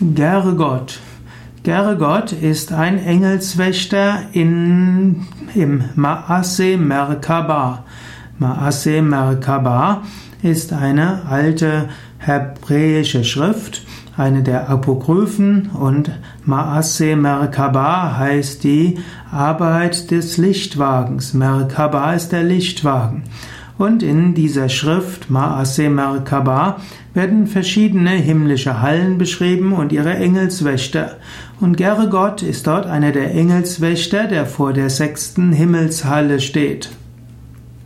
Gergott. Gergott ist ein Engelswächter in, im Maase Merkaba. Maase Merkaba ist eine alte hebräische Schrift, eine der Apokryphen und Maase Merkaba heißt die Arbeit des Lichtwagens. Merkaba ist der Lichtwagen. Und in dieser Schrift Maase Merkaba werden verschiedene himmlische Hallen beschrieben und ihre Engelswächter. Und Gergott ist dort einer der Engelswächter, der vor der sechsten Himmelshalle steht.